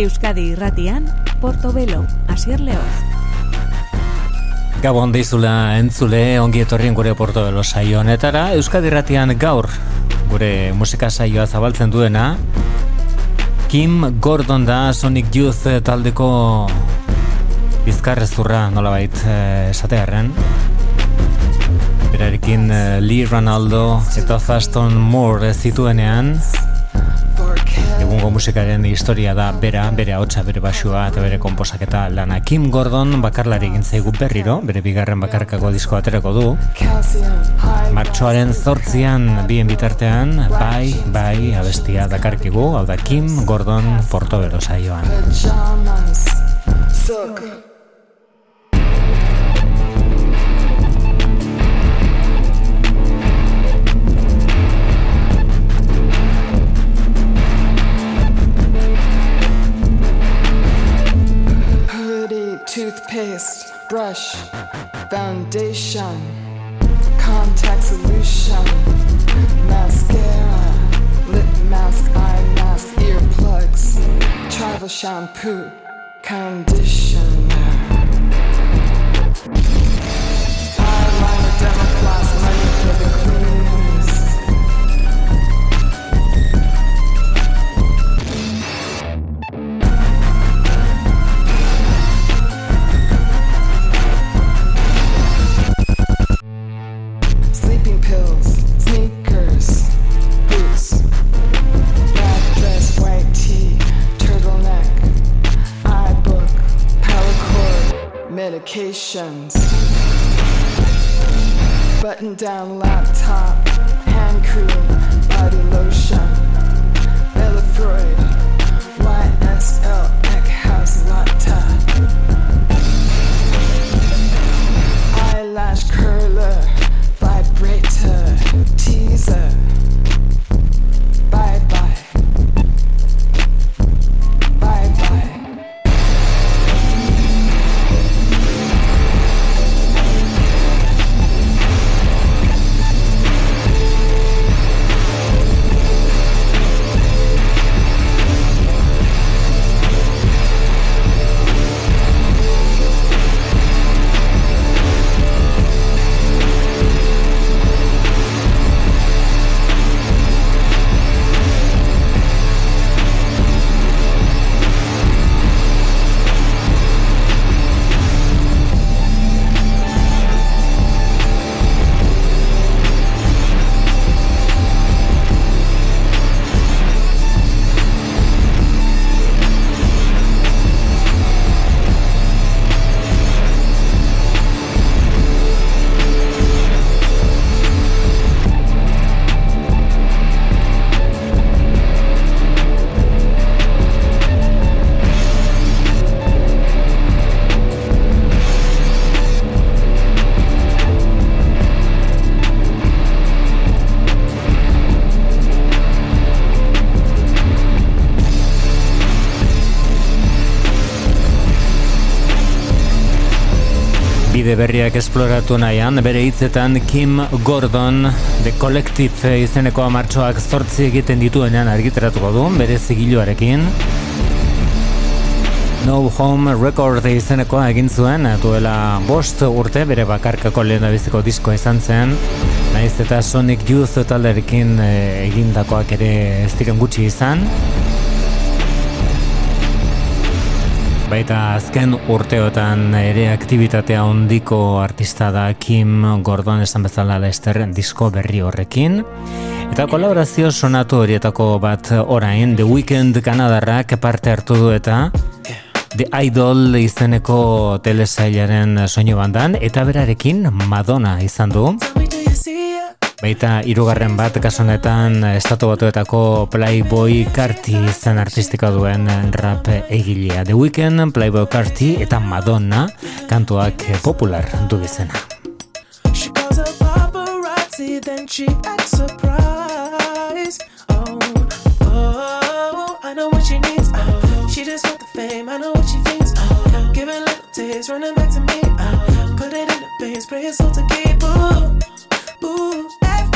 Euskadi irratian, Portobelo, Asier Leoz. Gabon deizula entzule, ongi etorrien gure Portobelo saio honetara. Euskadi irratian gaur, gure musika saioa zabaltzen duena. Kim Gordon da Sonic Youth taldeko bizkarrezurra nolabait eh, esatearen. Berarekin eh, Lee Ronaldo eta Faston Moore zituenean egungo musikaren historia da bera, bere hotza, bere basua eta bere komposaketa lana. Kim Gordon bakarlari egin zaigu berriro, bere bigarren bakarkako disko aterako du. Martxoaren zortzian bien bitartean, bai, bai, abestia dakarkigu, hau da Kim Gordon Portobelo saioan. Toothpaste, brush, foundation, contact solution, mascara, lip mask, eye mask, earplugs, travel shampoo, conditioner. Medications, button down laptop, hand cream, body lotion, Bella Freud, YSL, Eckhouse, Latte. Berriak esploratu nahian, bere hitzetan Kim Gordon The Collective izeneko martxoak zortzi egiten dituenean argitaratuko du, bere zigiluarekin. No Home Record izenekoa egin zuen, duela bost urte bere bakarkako lehen biziko diskoa izan zen, naiz eta Sonic Youth talderekin eh, egindakoak ere ez diren gutxi izan. Baita azken urteotan ere aktivitatea ondiko artista da Kim Gordon esan bezala Lester disko berri horrekin. Eta kolaborazio sonatu horietako bat orain The Weeknd Kanadarrak parte hartu du eta The Idol izeneko telesailaren soinu bandan eta berarekin Madonna izan du. Baita hirugarren bat kasonetan estatu batuetako Playboy Carti zen artistika duen rap egilea. The Weeknd, Playboy Carti eta Madonna kantuak popular du izena. She calls a paparazzi, then she acts surprised. Oh, oh, I know what she needs. Oh, she just want the fame, I know what she thinks. Oh, give it little taste, running back to me. Oh, put it in the veins, pray it's all to keep. Ooh, ooh,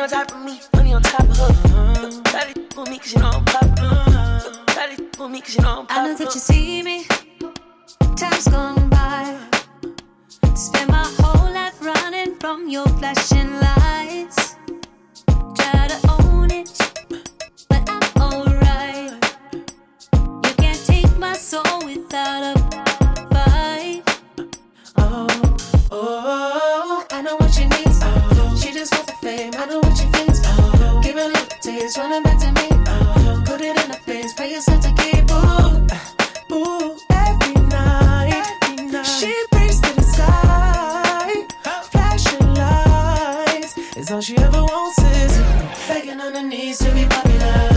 Money on top of me, money on top of her. Try to for me cause you know I'm poppin'. Try to for me cause you know I'm poppin'. I know that you see me. Time's gone by. Spend my whole life running from your flashing lights. Try to own it, but I'm alright. You can't take my soul without a fight. Oh, oh, I know what you just wants the fame. I know what she thinks. Oh, give a little taste, running back to me. Oh, put it in her face, pray yourself to keep. Ooh, ooh, every night, every night. She prays to the sky, flashing lights. It's all she ever wants is begging on her knees to be popular.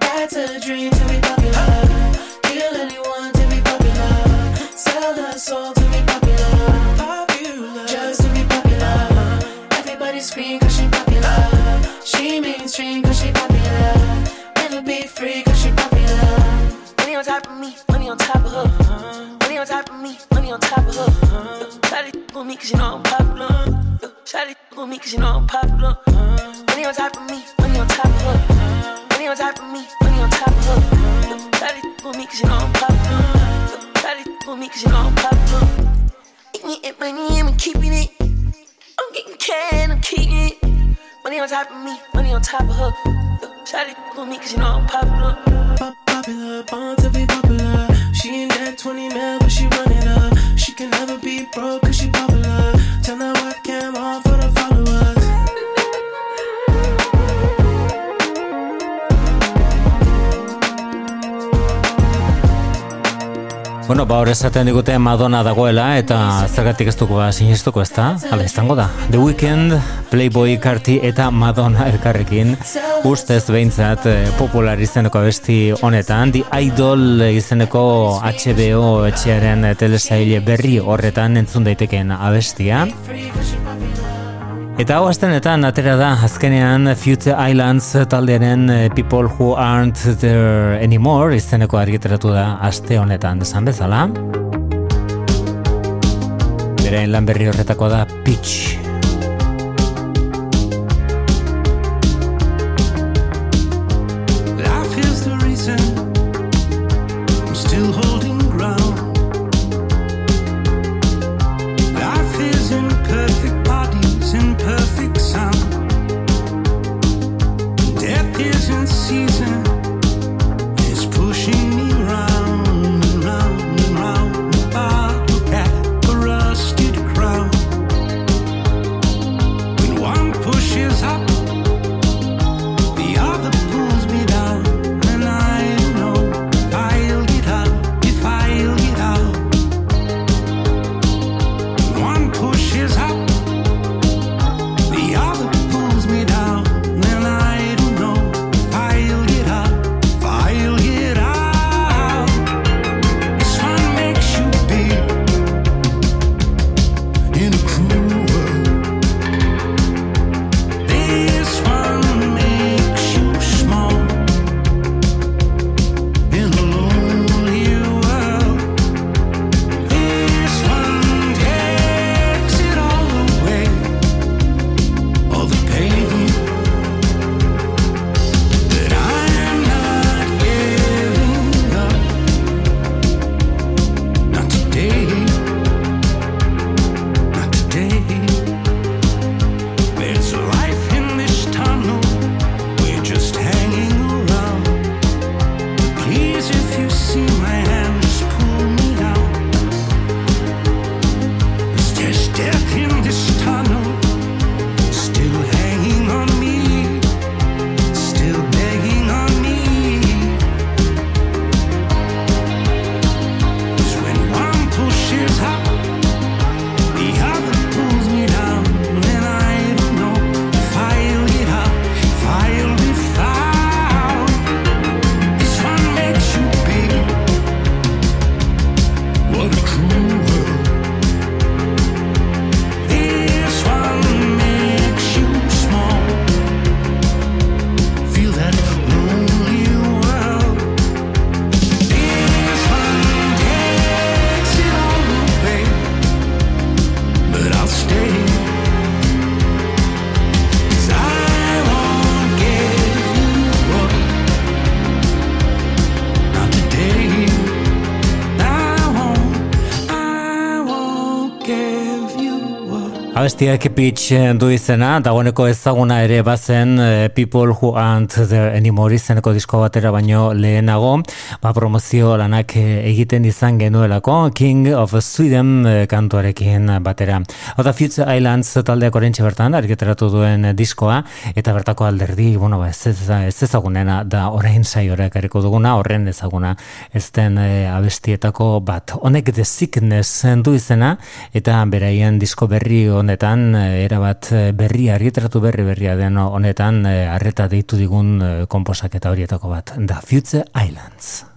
That's her dream to be popular. Kill anyone to be popular. Sell her soul to be popular. Mainstream cause she popular. Never be free cause she popular. Money on top of me, money on top of her. Money on top of me, money on top of her. Shawty with me cause you know I'm popular. Shawty with me cause you know I'm popular. Money on top of me, money on top of her. Money on top of me, money on top of her. Shawty with me cause you know I'm popular. Shawty with me cause you know I'm popular. Eating it, money, I'm keeping it. I'm getting it. Money on top of me, money on top of her. Shawty with me cause you know I'm popular. Pop Popular, born to be popular. She ain't that 20 mil, but she run it up. She can never be broke cause she popular. Turn that webcam on for the followers. Bueno, ba, hor esaten digute Madonna dagoela eta zergatik ez dugu ba sinistuko ez da? Hala izango da. The Weeknd, Playboy Carti eta Madonna elkarrekin ustez behintzat eh, popular izeneko abesti honetan. The Idol izeneko HBO etxearen telesaile berri horretan entzun daitekeen abestia. Eta hau astenetan atera da azkenean Future Islands taldearen eh, People Who Aren't There Anymore izeneko argitaratu da aste honetan desan bezala. Berain lan berri horretako da Pitch. Abestiak pitch du izena, dagoeneko ezaguna ere bazen eh, People Who Aren't There Anymore izeneko disko batera baino lehenago, ba promozio lanak eh, egiten izan genuelako King of Sweden eh, kantuarekin batera. Oda Future Islands taldeak orentxe bertan, argiteratu duen diskoa, eta bertako alderdi, bueno, ba, ez, ez, ez ezagunena da orain saiora ekarriko duguna, horren ezaguna ez den abestietako bat. Honek The Sickness du izena, eta beraien disko berri honetan eh, erabat eh, berri argitaratu berri berria den honetan eh, harreta deitu digun konposaketa horietako bat. Da Future Islands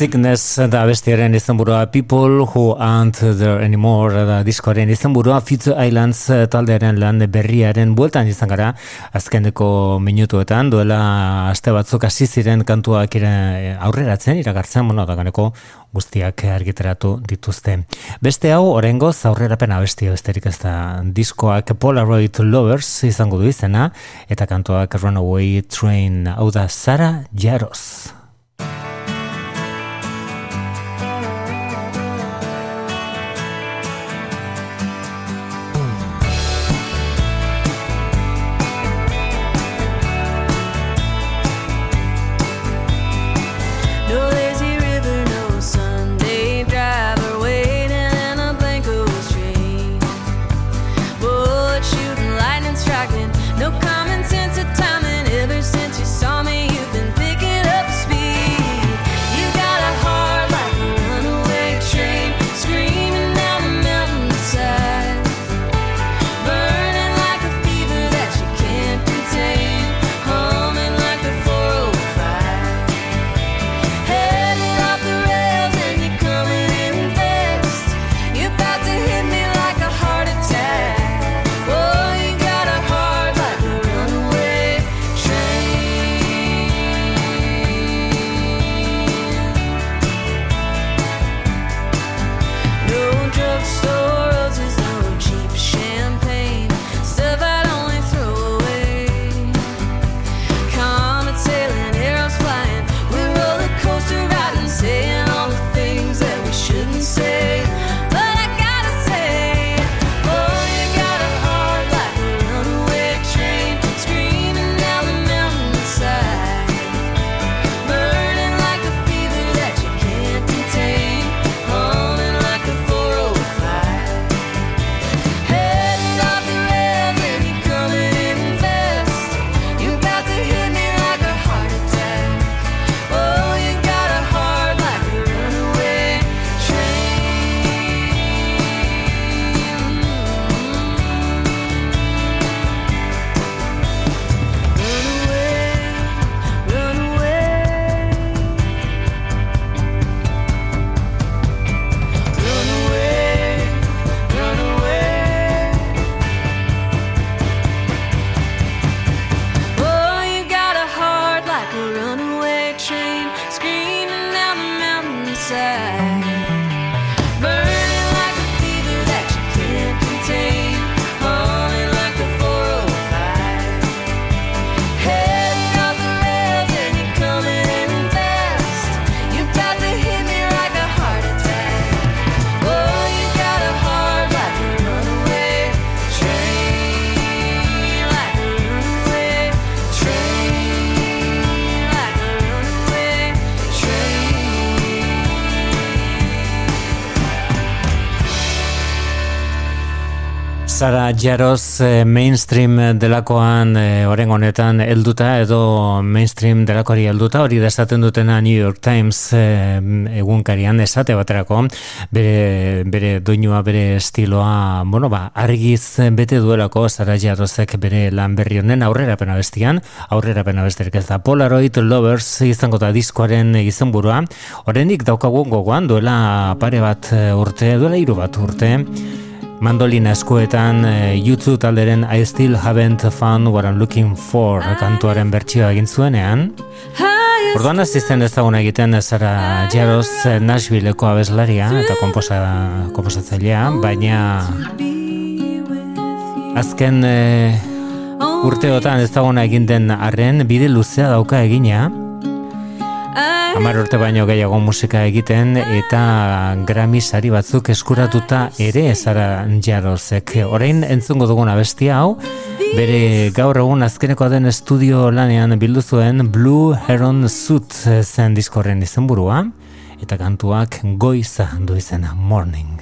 Sickness da bestiaren izenburua People Who Aren't There Anymore da diskoaren izenburua Fitz Islands taldearen lan berriaren bueltan izan gara azkeneko minutuetan duela aste batzuk hasi ziren kantuak ira- aurreratzen iragartzen bueno daganeko guztiak argiteratu dituzte. Beste hau orengo aurrerapen abesti besterik ez da diskoak Polaroid Lovers izango du izena eta kantuak Runaway Train hau da Sara Jaros. Jaros eh, mainstream delakoan eh, oren honetan helduta edo mainstream delakoari helduta hori desaten dutena New York Times eh, egunkarian esate baterako. Bere, bere doinua bere estiloa bueno ba argiz bete duelako Sara Jarosek bere lan berri honen aurrerapena bestian. Aurrerapena besterik ez da Polaroid Lovers izango da diskoaren izenburua. Oraindik daukagu gogoan duela pare bat urte duela hiru bat urte Mandolina eskuetan eh, YouTube talderen I Still Haven't Found What I'm Looking For kantuaren bertsioa egin zuenean. Orduan hasi zen ezaguna egiten Sara Jaros eh, Nashvilleko abeslaria eta komposa, komposatzailea, baina azken eh, urteotan ezaguna egin den arren bide luzea dauka egina. Hamar urte baino gehiago musika egiten eta Grammy sari batzuk eskuratuta ere Sara Jarosek. Orain entzungo dugun abestia hau, bere gaur egun azkeneko den estudio lanean bildu zuen Blue Heron Suit zen diskorren izenburua eta kantuak goiza du izena Morning.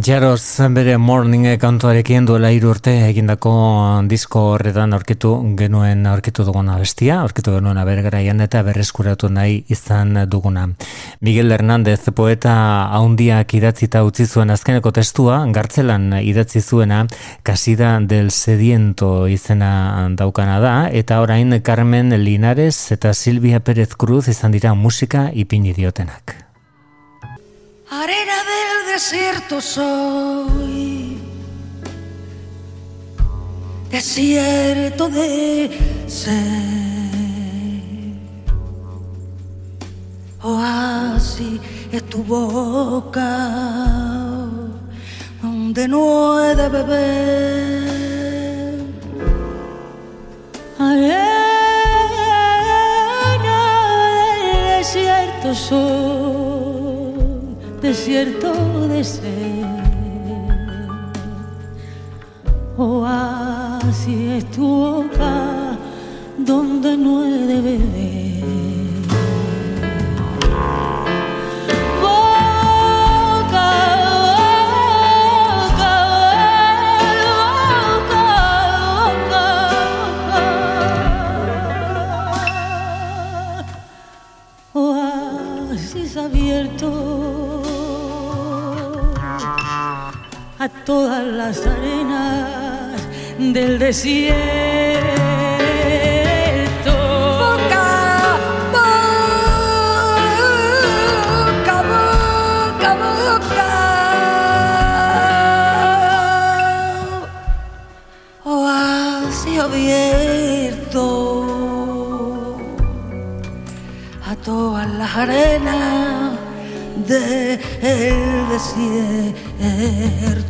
Jaroz bere morning kantuarekin duela hiru urte egindako disko horretan aurkitu genuen aurkitu duguna bestia, aurkitu genuen abergaraian eta berreskuratu nahi izan duguna. Miguel Hernández poeta haundiak idatzita utzi zuen azkeneko testua, gartzelan idatzi zuena, kasida del sediento izena daukana da, eta orain Carmen Linares eta Silvia Pérez Cruz izan dira musika ipini diotenak. Desierto soy, desierto de ser, oasis es tu boca, donde no he de beber. Arena del desierto soy, desierto de ser. Oasis es tu boca, donde no he de beber. A todas las arenas del desierto. Boca, boca, boca, boca. Oasis abierto a todas las arenas del desierto.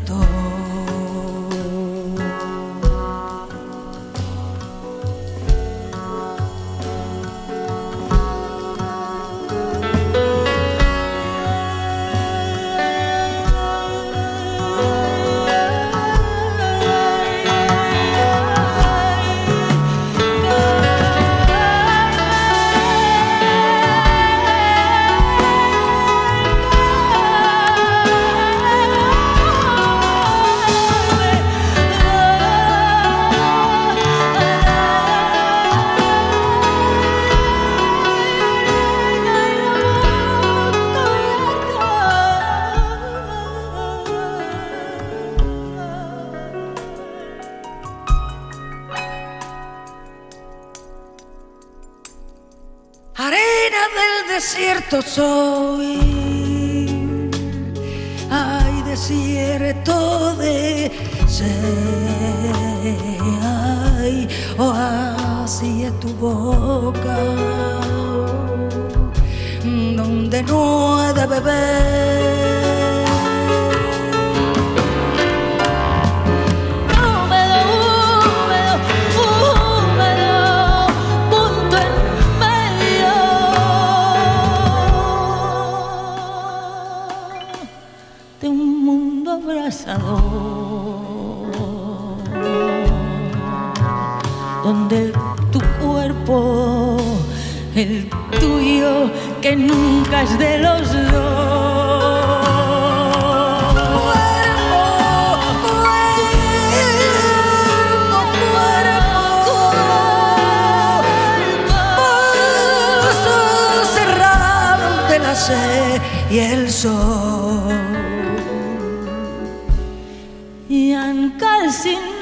sim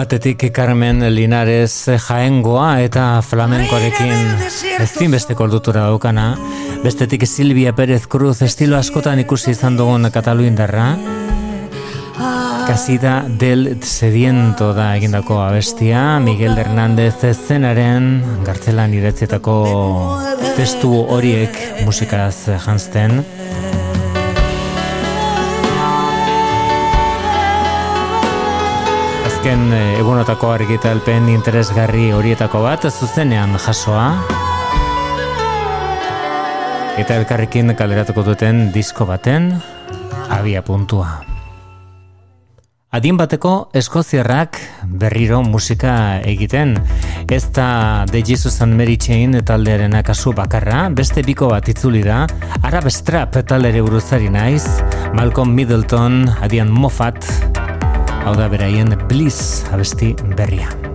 Batetik Carmen Linares jaengoa eta flamenkoarekin ezinbesteko ordutura daukana. Bestetik Silvia Pérez Cruz estilo askotan ikusi izan dugun Kataluindarra. Kasida del sediento da egindako abestia, Miguel Hernández zenaren gartzelan idatzietako testu horiek musikaz azken eh, egunotako argitalpen interesgarri horietako bat zuzenean jasoa eta elkarrekin kaleratuko duten disko baten abia puntua. Adin bateko eskoziarrak berriro musika egiten. Ez da The Jesus and Mary Chain taldearen akasu bakarra, beste biko bat itzuli da, Arab Strap taldere buruzari naiz, Malcolm Middleton, adian Moffat, Hau da beraien Bliss abesti berria.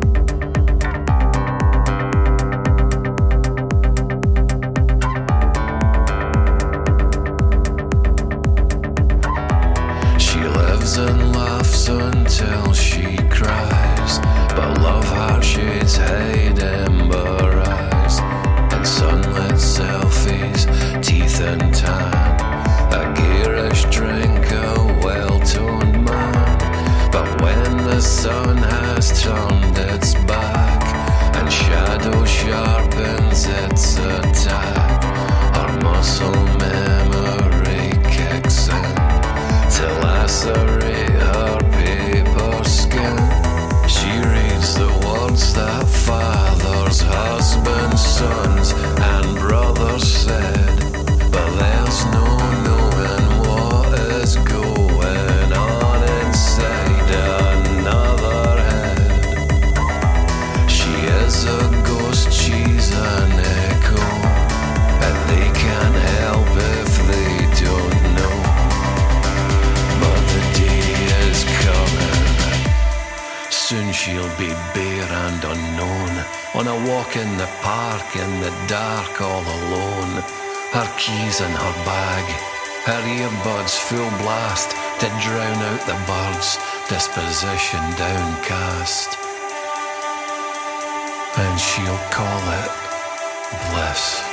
keys in her bag. Her earbuds full blast to drown out the birds, disposition downcast. And she'll call it bliss.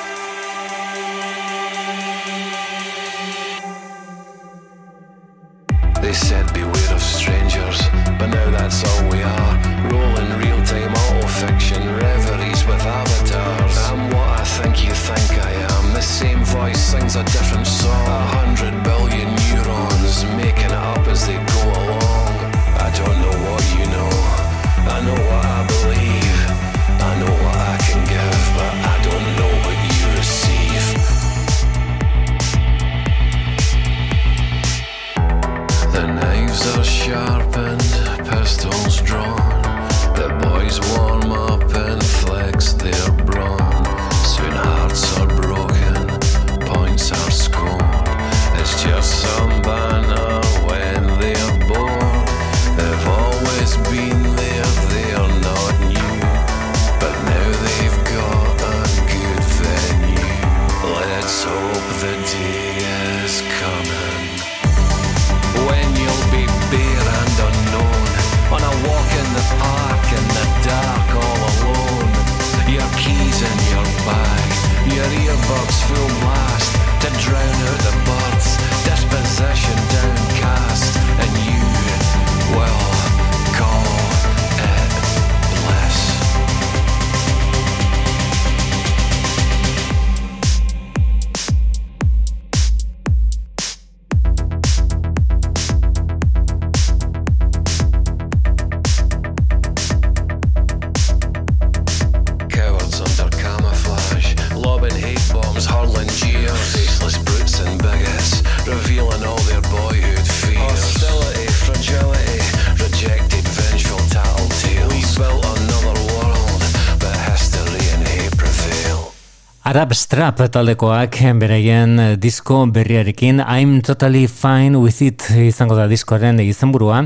Arab Strap taldekoak beraien eh, disko berriarekin I'm Totally Fine With It izango da diskoaren izenburua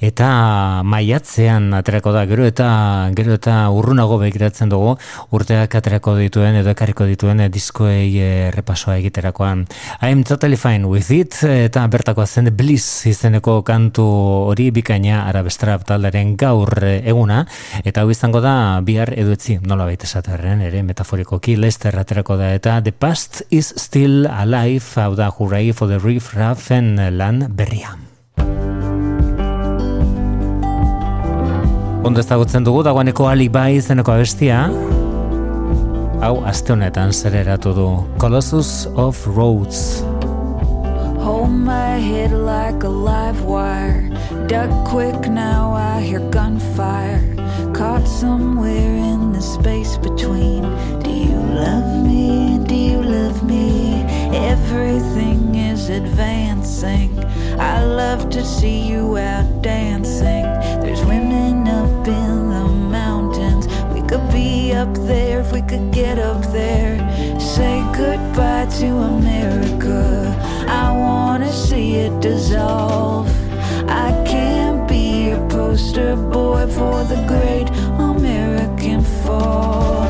eta maiatzean aterako da gero eta gero eta urrunago begiratzen dugu. Urteak aterako dituen edo ekarriko dituen diskoei eh, repasoa egiterakoan. I'm totally fine with it. Eta bertakoa zen Bliss izeneko kantu hori bikaina arabestra taldaren gaur eh, eguna. Eta hau izango da bihar edutzi nola baita esaterren ere metaforikoki Lester aterako da. Eta The Past is Still Alive hau da hurrai for the riff raffen lan berrian Ondo ezagutzen dugu dagoaneko alibai izeneko abestia. Hau aste honetan zereratu du. Colossus of Rhodes. Hold my head like a live wire. Duck quick now I hear gunfire. Caught somewhere in the space between. Do you love me? Do you love me? Everything is advancing. I love to see you out dancing. Up there if we could get up there. Say goodbye to America. I wanna see it dissolve. I can't be a poster boy for the great American fall.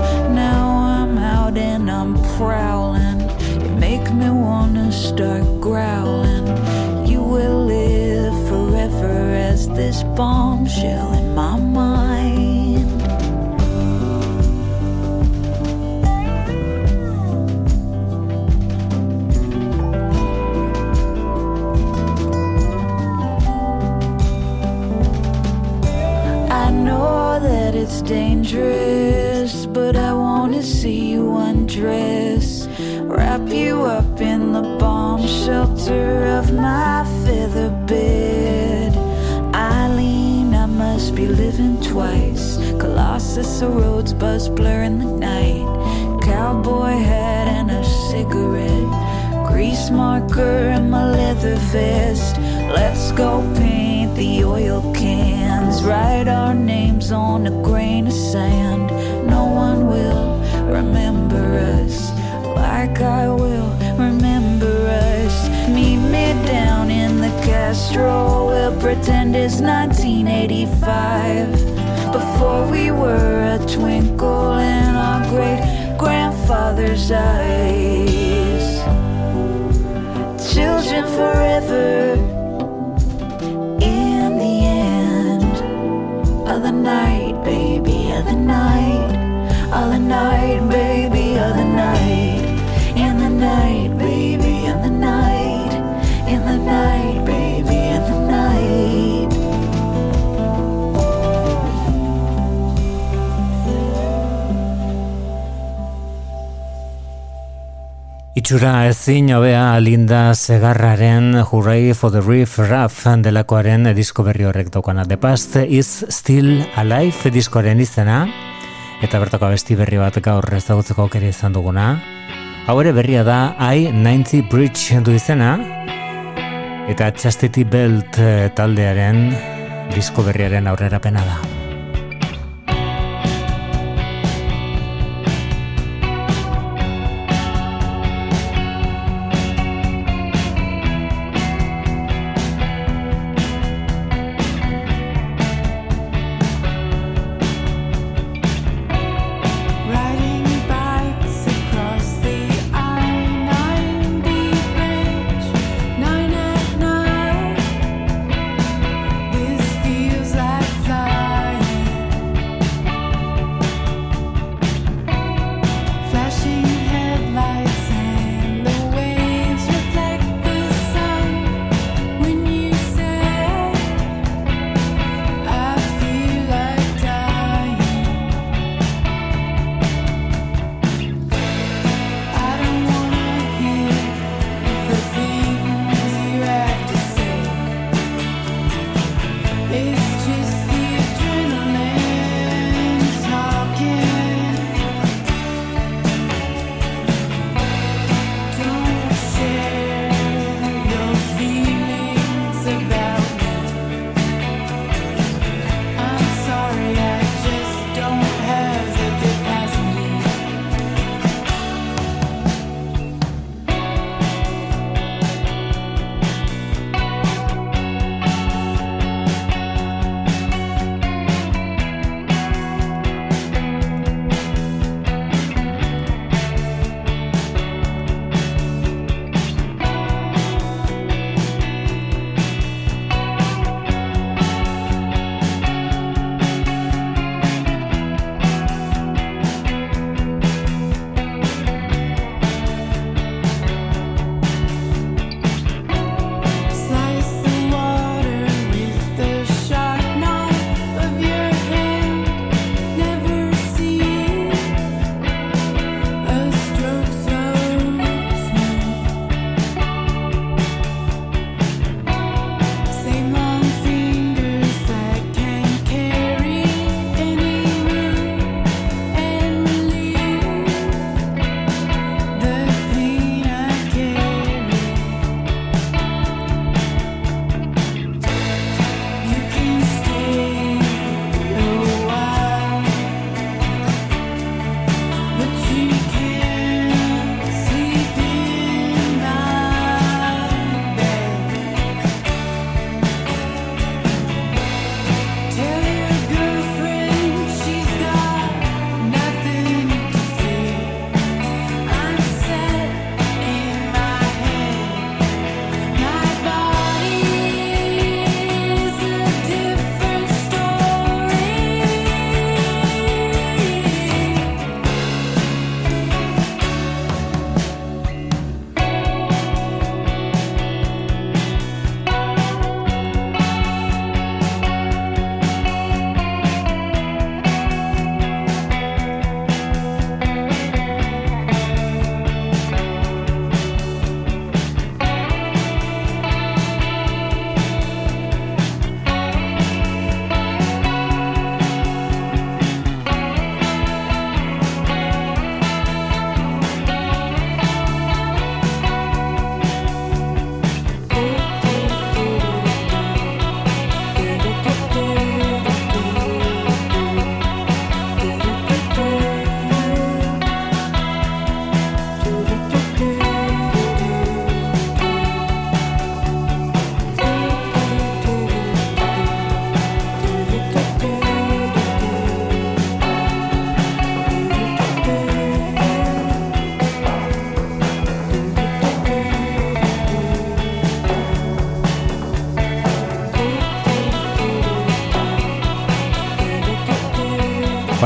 Now I'm out and I'm prowling. You make me wanna start growling. You will live forever as this bombshell in my mind. You undress. Wrap you up in the bomb shelter of my feather bed. Eileen, I must be living twice. Colossus, the roads buzz blur in the night. Cowboy hat and a cigarette. Grease marker in my leather vest. Let's go paint the oil cans. Write our names on a grain of sand. Remember us like I will remember us. Meet me down in the Castro. We'll pretend it's 1985. Before we were a twinkle in our great grandfather's eyes. Children forever. In the end of the night, baby, of the night, of the night, baby, of the night, in the night, baby, in the night, in the night, baby, in the night. Itxura ezin hobea Linda Segarraren Hooray for the Reef Raff delakoaren disko berri horrek daukana. The Past is Still Alive diskoaren izena, eta bertako abesti berri bat gaur ezagutzeko aukera izan duguna. Hau ere berria da I-90 Bridge du izena, eta Chastity Belt eh, taldearen disko berriaren aurrerapena da.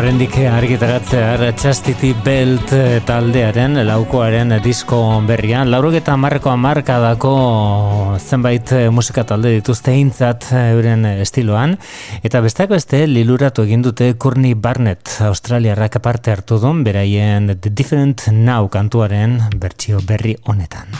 Horendik argitaratzear Chastity Belt eh, taldearen laukoaren disko berrian. Laurogeta marko amarkadako zenbait eh, musika talde dituzte hintzat eh, euren estiloan. Eta besteak beste liluratu egin dute Courtney Barnett Australiarrak aparte hartu duen beraien The Different Now kantuaren bertsio berri honetan.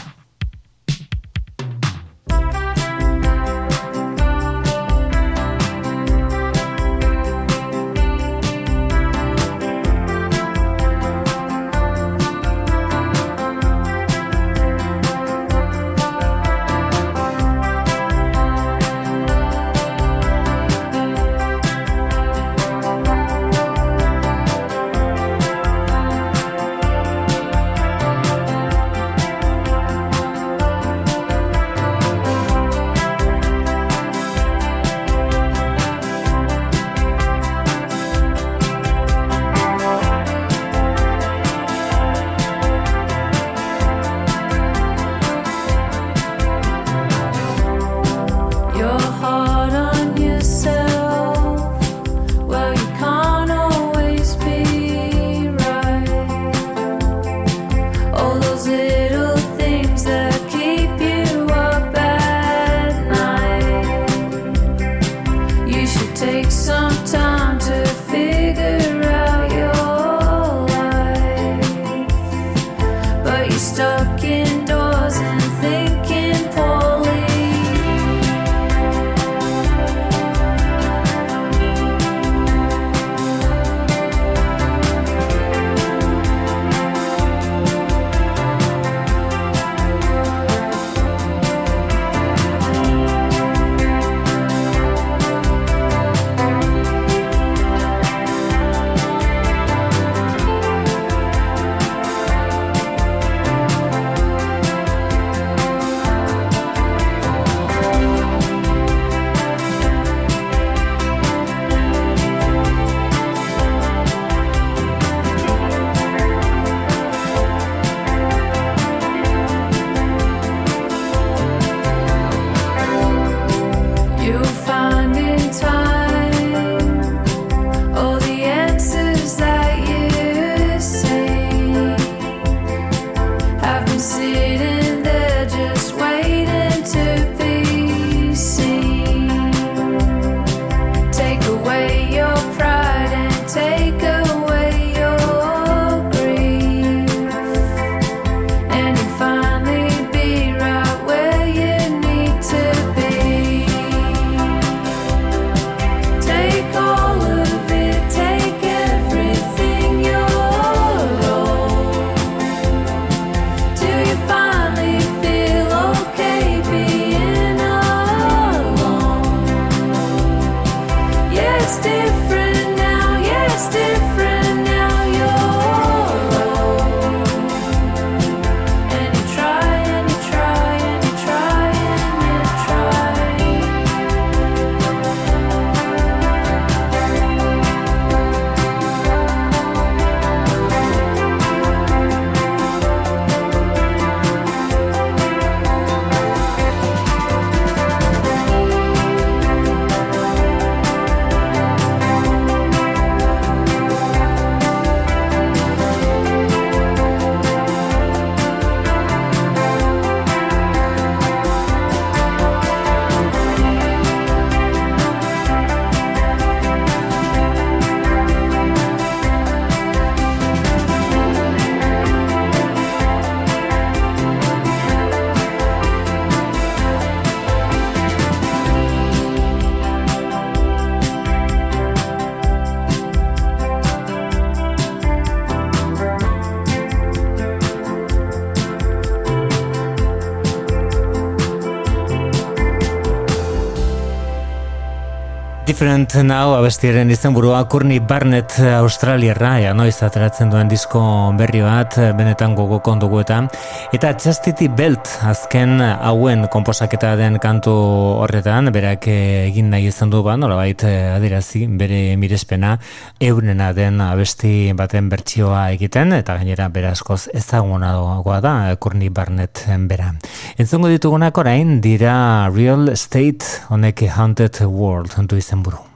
Different Now abestiaren izenburua Courtney Barnett Australiarra. Ea noiz ateratzen duen disko berri bat benetan gogokon dugu eta eta Chastity Belt azken hauen konposaketa den kantu horretan berak egin nahi izan du ba nolabait adirazi bere mirespena eurena den abesti baten bertsioa egiten eta gainera berazkoz ezagunagoa da Courtney Barnett bera. Entzungo ditugunak orain dira Real Estate honek Haunted World du izenburu.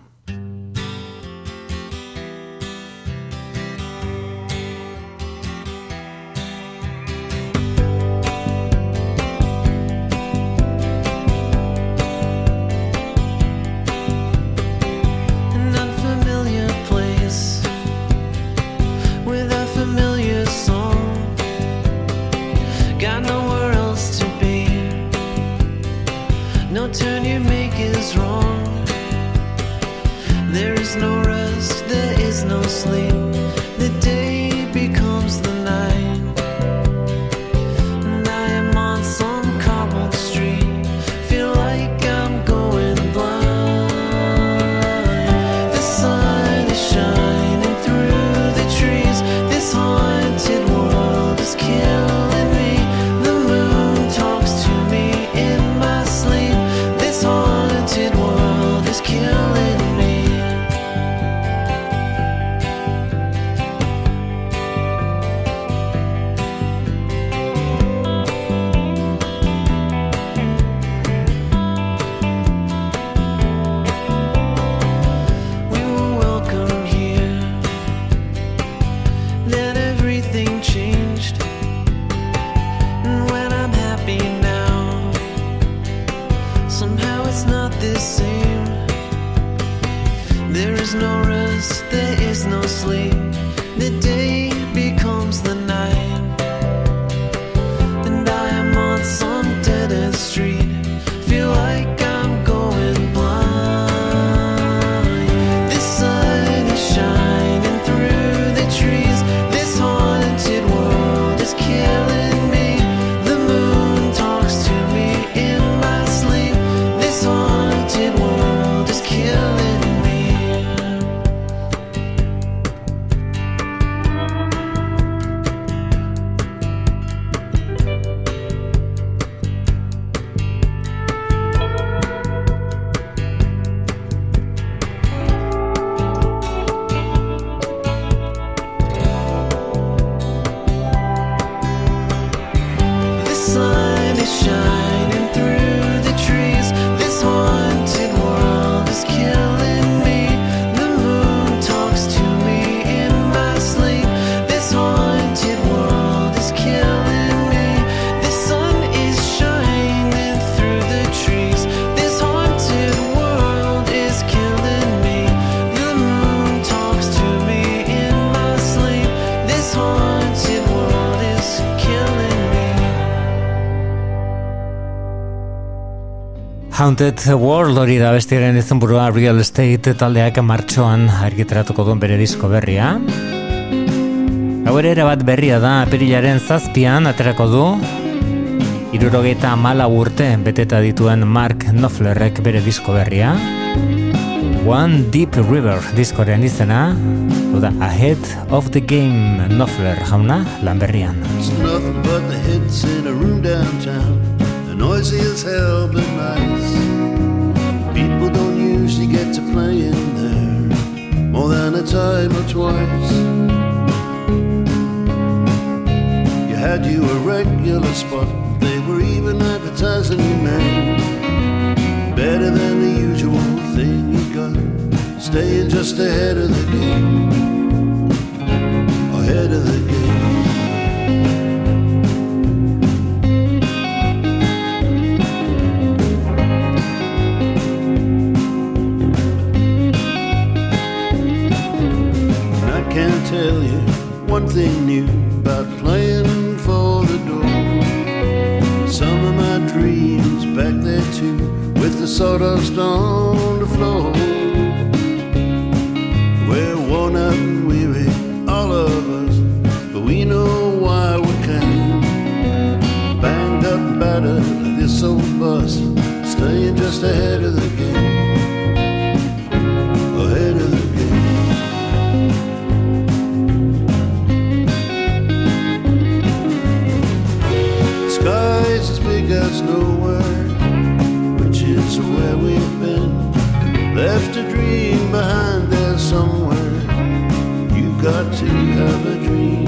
Haunted World hori da bestiaren izenburua Real Estate taldeak martxoan argitaratuko duen bere disko berria. Hau ere ere bat berria da apirilaren zazpian aterako du Irurogeita mala urte beteta dituen Mark Knopflerrek bere disko berria. One Deep River diskoren izena, da Ahead of the Game Knopfler jauna lan berrian. It's nothing but the hits in a room downtown. Noisy as hell but nice. People don't usually get to play in there more than a time or twice. You had you a regular spot, they were even advertising your name. Better than the usual thing you got, staying just ahead of the game. Ahead of the game. One thing new about playing for the door. Some of my dreams back there too, with the sawdust on the floor. We're worn out and weary, all of us, but we know why we came. Banged up battered this old bus, staying just ahead of the is where we've been. Left a dream behind there somewhere. You've got to have a dream.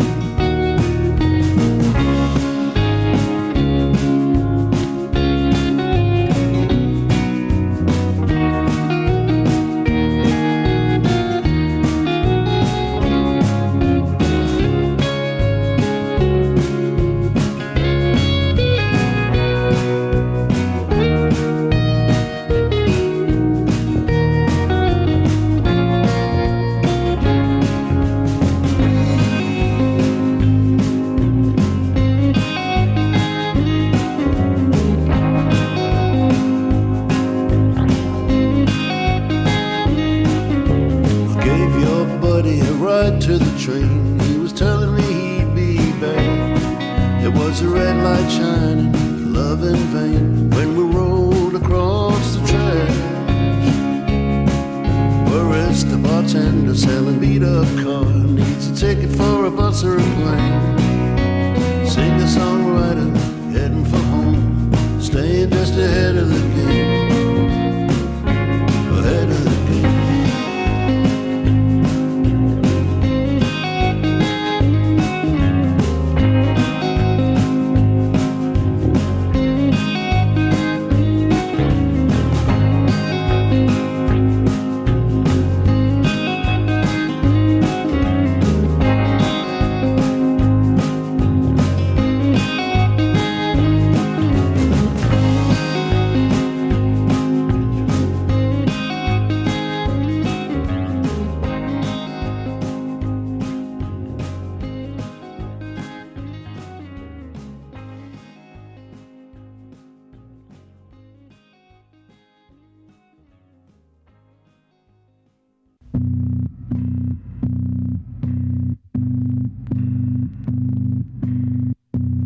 a bus or a plane.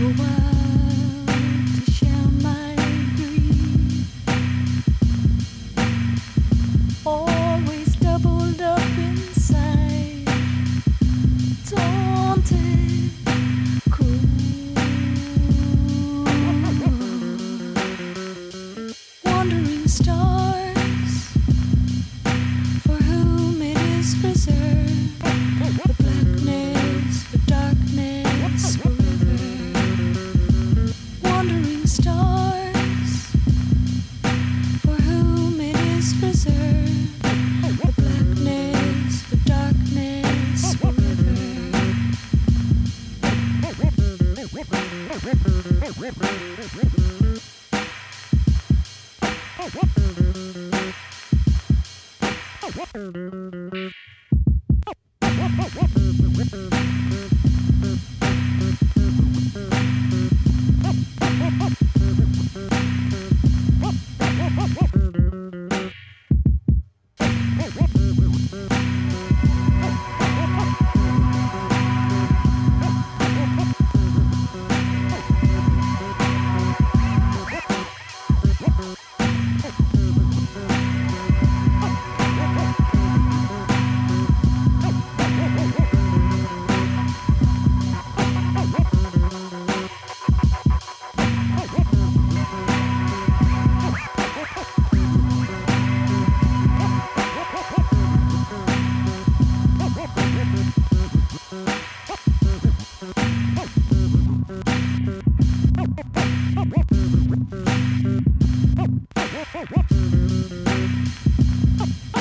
a while.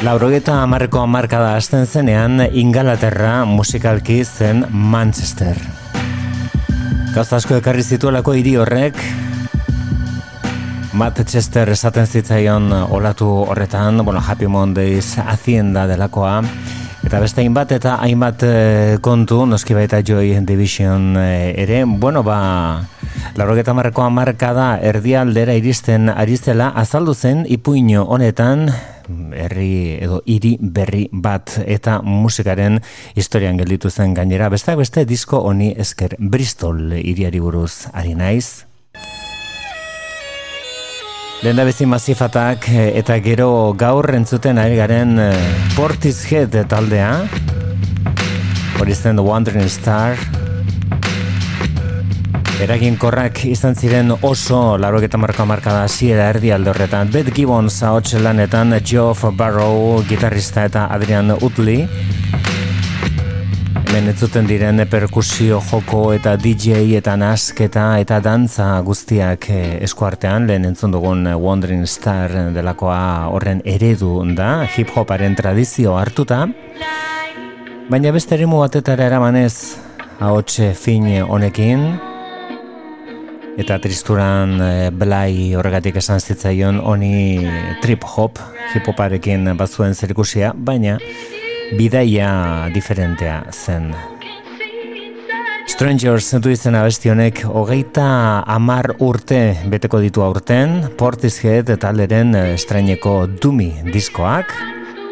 Laurogeta amarreko amarkada hasten zenean Ingalaterra musikalki zen Manchester. Gauza asko ekarri zituelako hiri horrek. Matt Chester esaten zitzaion olatu horretan, bueno, Happy Mondays Hacienda delakoa, eta beste hainbat eta hainbat eh, kontu, noski baita Joy Division eh, ere, bueno, ba, laurogeta marreko amarkada erdialdera iristen ari azaldu zen ipuino honetan, herri edo hiri berri bat eta musikaren historian gelditu zen gainera. Besteak beste disko honi esker Bristol hiriari buruz ari naiz. Lehen da bezi masifatak eh, eta gero gaur entzuten ari garen eh, Portishead taldea. Hori zen The Wandering Star. Eraginkorrak izan ziren oso laroketa marka marka da ziera erdi alde horretan. Beth Gibbons ahots lanetan Geoff Barrow, gitarrista eta Adrian Utley. Hemen entzuten diren perkusio joko eta DJ eta nasketa eta dantza guztiak eh, eskuartean, lehen entzun dugun Wandering Star delakoa horren eredu da, hip-hoparen tradizio hartuta, baina beste erimu batetara eramanez ahotxe fin honekin, eta tristuran eh, Blai horregatik esan zitzaion honi trip hop, hip hoparekin bazuen zerikusia, baina bidaia diferentea zen. Strangers zentu izena abesti honek hogeita amar urte beteko ditu aurten, Portishead eta alderen estraineko Dumi diskoak,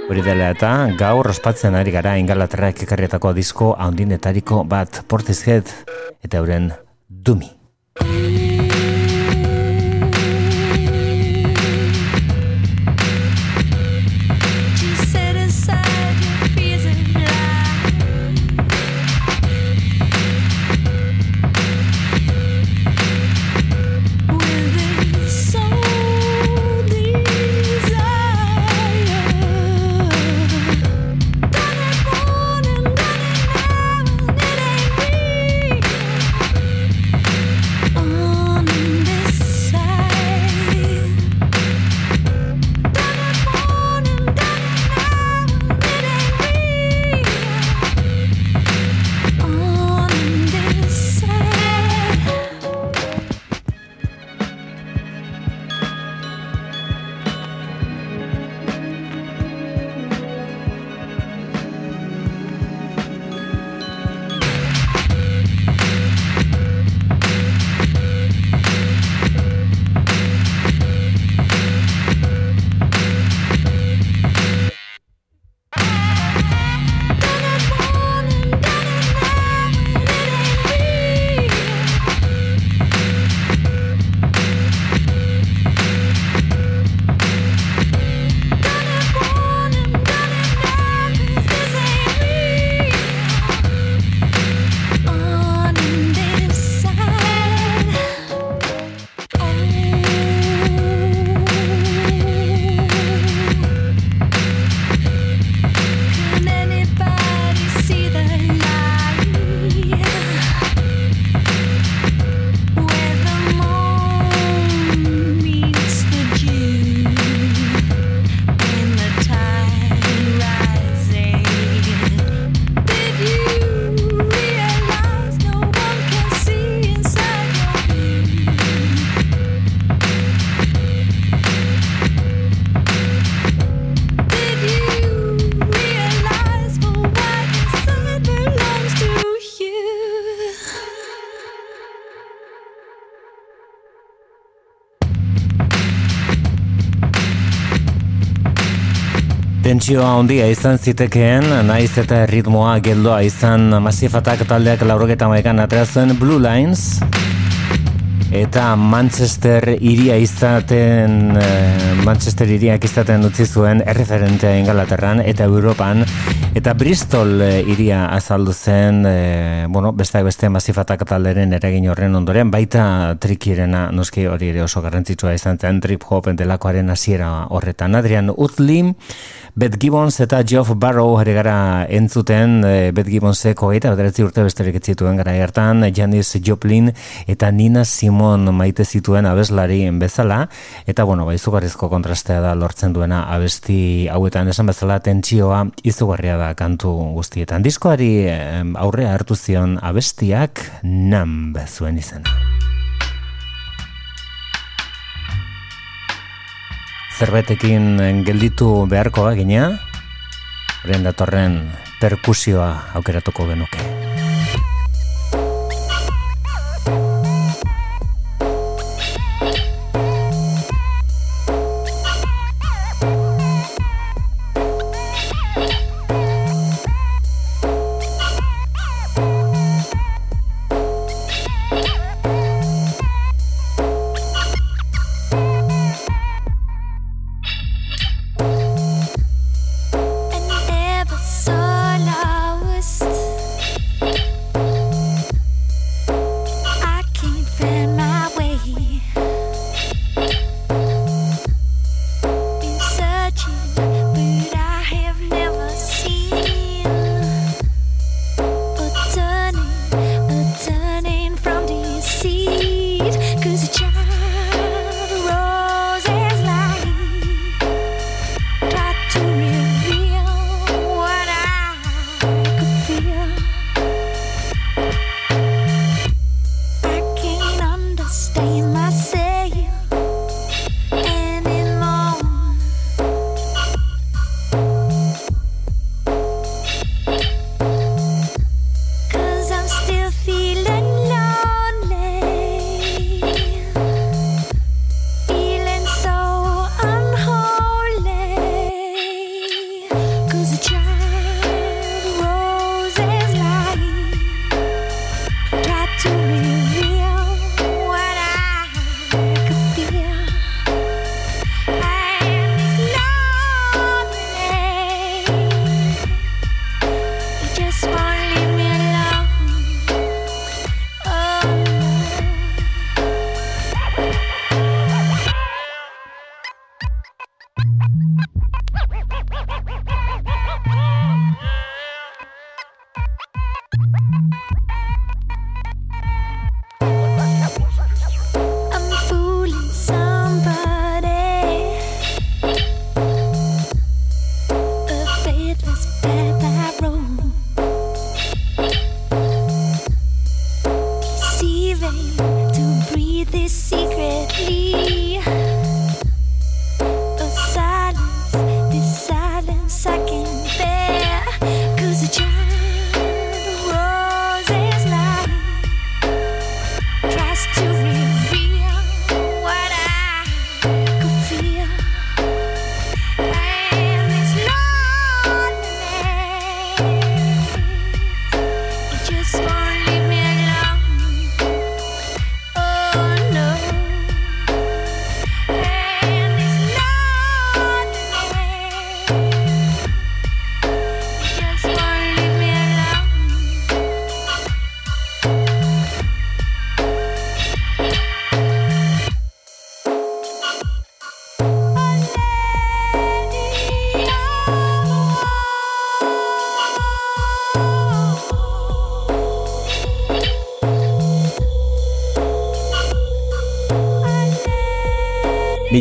hori dela eta gaur ospatzen ari gara ingalaterrak ekarrietako disko haundinetariko bat Portishead eta euren Dumi. Yeah. Tentsioa handia izan zitekeen, naiz eta ritmoa geldoa izan. Masifatak taldeak laurogeta maikan atera zuen Blue Lines. Eta Manchester iria izaten eh, Manchester iriak izaten utzi zuen erreferentea Ingalaterran eta Europan. Eta Bristol e, iria azaldu zen, e, bueno, besteak beste masifatak talderen eragin horren ondoren, baita trikirena noski hori ere oso garrantzitsua izan zen, trip hop delakoaren hasiera horretan. Adrian Utley, Beth Gibbons eta Geoff Barrow ere gara entzuten, e, Beth Gibbonseko eta bederatzi urte besterik ez zituen gara hartan, Janis Joplin eta Nina Simon maite zituen abeslari bezala, eta bueno, ba, izugarrizko kontrastea da lortzen duena abesti hauetan esan bezala tentsioa izugarria da kantu guztietan. Diskoari em, aurrea hartu zion abestiak nam zuen izena. Zerbetekin gelditu beharko bagina, horren datorren perkusioa aukeratuko genuke.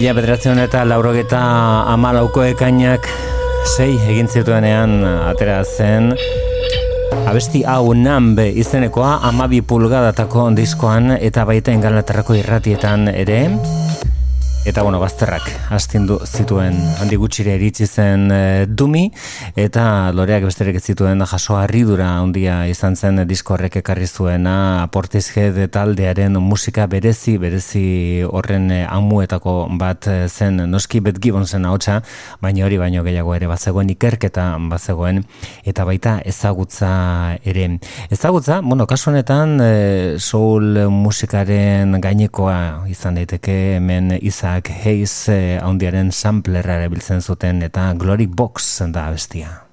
Mila bederatzen eta laurogeta amalauko ekainak sei egin zituenean atera zen abesti hau nambe izenekoa amabi pulgadatako diskoan eta baita engalaterrako irratietan ere Eta bueno, bazterrak astindu zituen. Handi gutxire iritsi zen e, Dumi eta loreak besterik ez zituen jaso harridura handia izan zen disko horrek ekarri zuena. Portishead taldearen musika berezi berezi horren e, amuetako bat e, zen. Noski Bet Gibbonsen ahotsa, baina hori baino gehiago ere bazegoen ikerketa bazegoen. Eta baita ezagutza ere. Ezagutza, bueno, kasu honetan e, soul musikaren gainekoa izan daiteke hemen Eh, handiaren samplerra erabiltzen zuten eta Glory Box da bestia.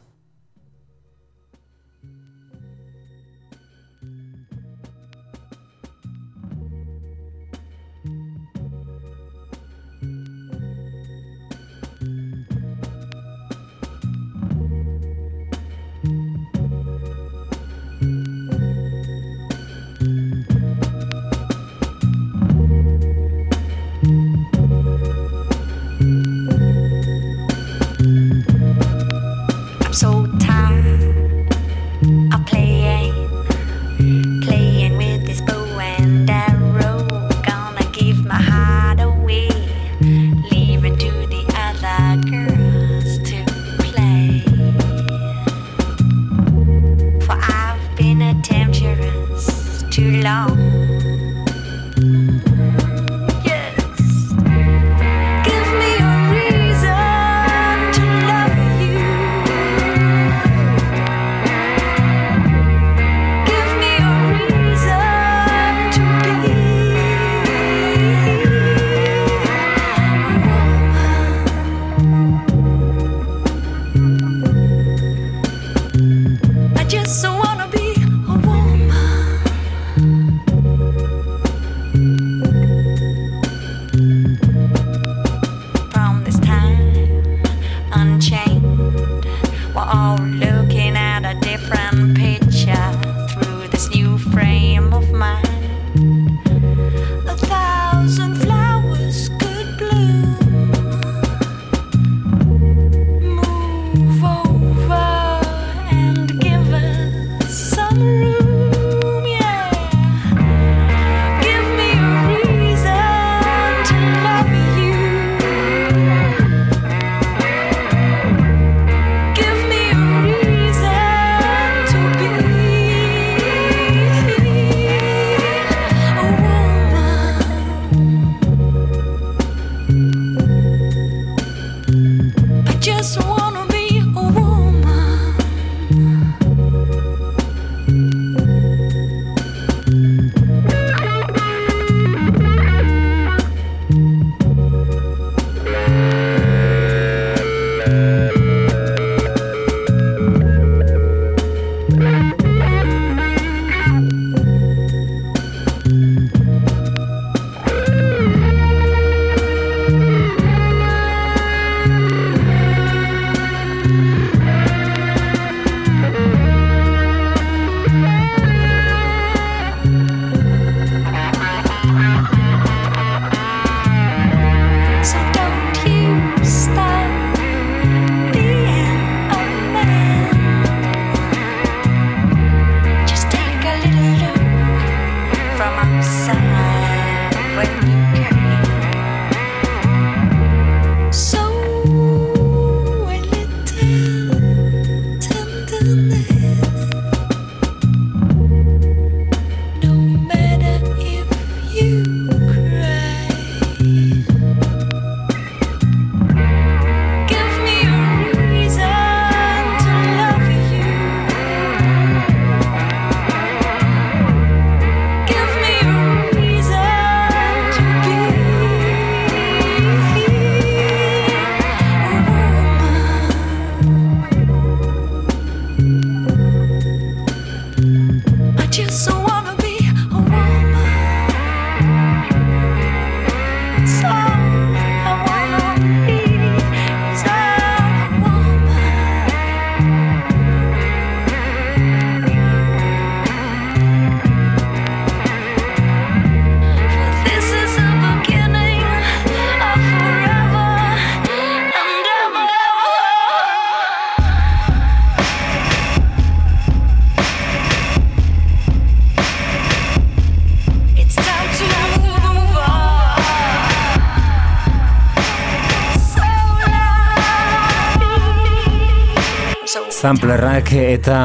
Samplerrak eta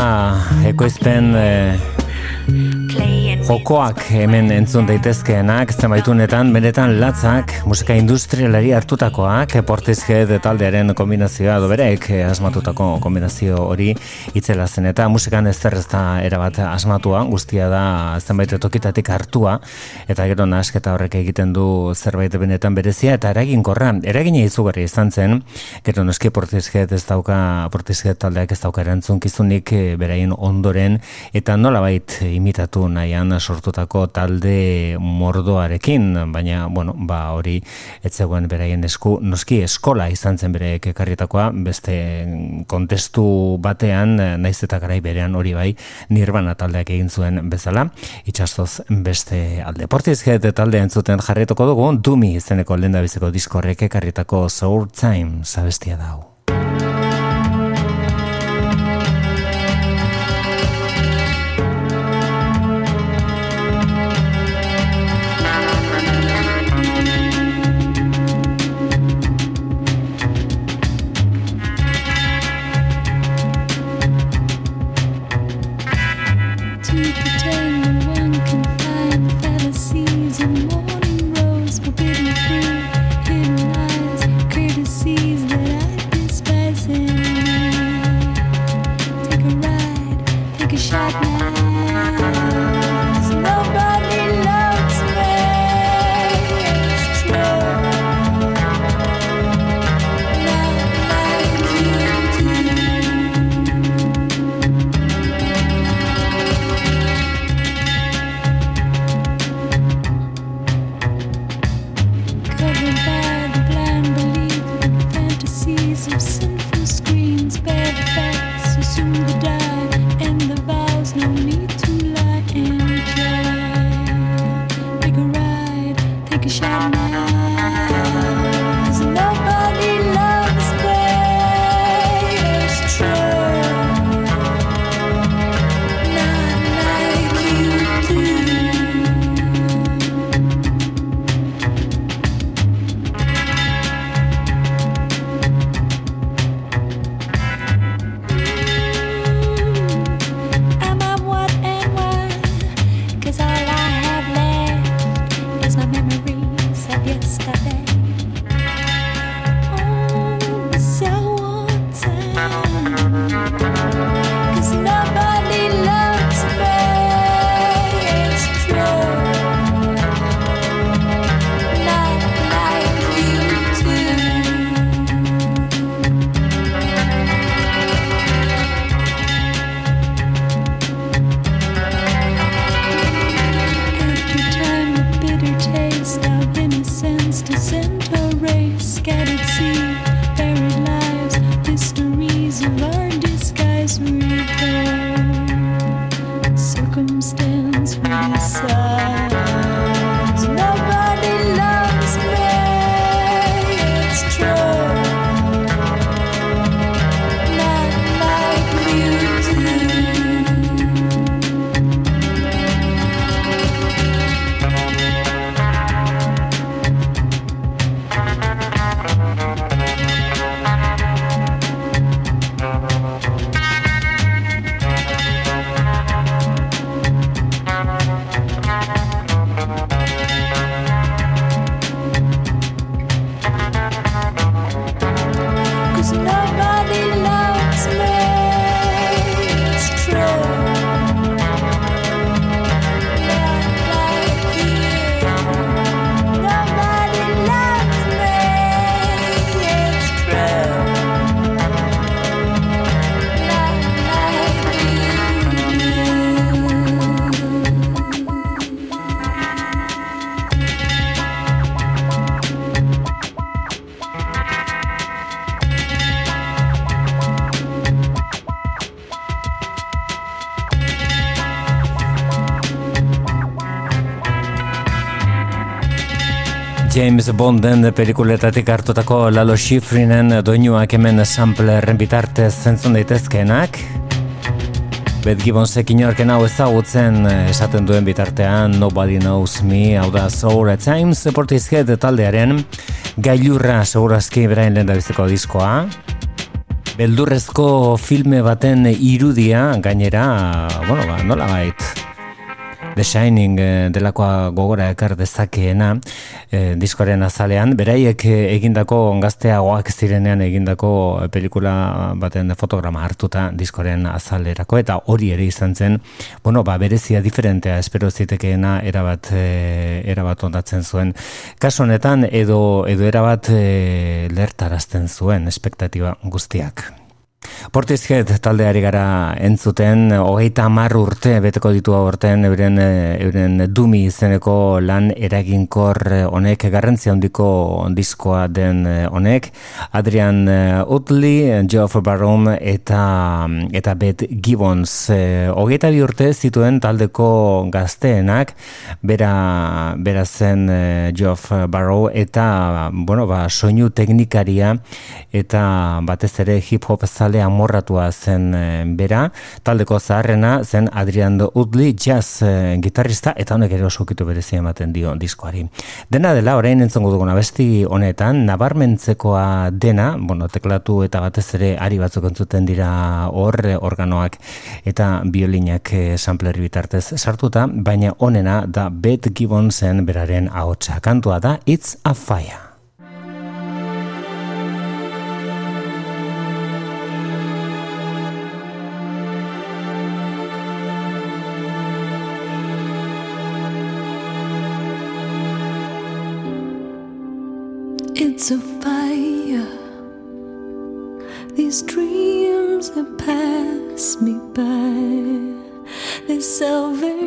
ekoizpen eh, jokoak hemen entzun daitezkeenak, zenbaitunetan benetan latzak musika industrialari hartutakoak, Portishead taldearen kombinazioa edo berek eh, asmatutako kombinazio hori itzela zen. Eta musikan ez da erabat asmatua, guztia da zenbait tokitatik hartua eta gero nasketa horrek egiten du zerbait benetan berezia eta eraginkorra, eragina izugarri izan zen, gero noski Portishead ez dauka, Portishead taldeak ez dauka erantzunkizunik eh, beraien ondoren eta nolabait imitatu nahian sortutako talde mordoarekin, baina, bueno, ba hori etzegoen beraien esku, noski eskola izan zen bere ekarrietakoa, beste kontestu batean, naiz eta garai berean hori bai, nirbana taldeak egin zuen bezala, itxastoz beste alde. Portishead talde entzuten jarretuko dugu, Dumi izeneko lendabizeko diskorrek ekarrietako Soul Time zabestia dau. James Bonden pelikuletatik hartutako Lalo Schifrinen doinuak hemen sampler bitartez zentzun daitezkeenak. Beth Gibbonsek inorken hau ezagutzen eh, esaten duen bitartean Nobody Knows Me, hau da Sour at Times, Portishead taldearen gailurra segurazki berain lehen biziko diskoa. Beldurrezko filme baten irudia gainera, bueno, ba, nola bait, The Shining eh, delakoa gogora ekar dezakeena eh, diskoaren azalean, beraiek eh, egindako gazteagoak zirenean egindako eh, pelikula baten fotograma hartuta diskoaren azalerako, eta hori ere izan zen, bueno, ba, berezia diferentea espero zitekeena erabat, eh, erabat ondatzen zuen. Kasu honetan, edo, edo erabat eh, lertarazten zuen espektatiba guztiak. Portishead taldeari gara entzuten, hogeita hamar urte beteko ditu aurten euren, eh, euren dumi izeneko lan eraginkor eh, honek, garrantzia handiko diskoa den eh, honek, Adrian Utley, Geoff Barrom eta, eta Beth Gibbons. Hogeita bi urte zituen taldeko gazteenak, bera, bera zen Geoff Barrow eta, bueno, ba, soinu teknikaria eta batez ere hip-hop zale amorratua zen eh, bera, taldeko zaharrena zen Adrian Utley jazz eh, gitarrista eta honek ere oso ukitu berezia ematen dio diskoari. Dena dela, orain entzongo dugun abesti honetan, nabarmentzekoa dena, bueno, teklatu eta batez ere ari batzuk entzuten dira hor eh, organoak eta biolinak eh, sampleri bitartez sartuta, baina honena da Beth Gibbonsen beraren ahotsa. Kantua da It's a Fire. It's a fire. These dreams that pass me by. This salvation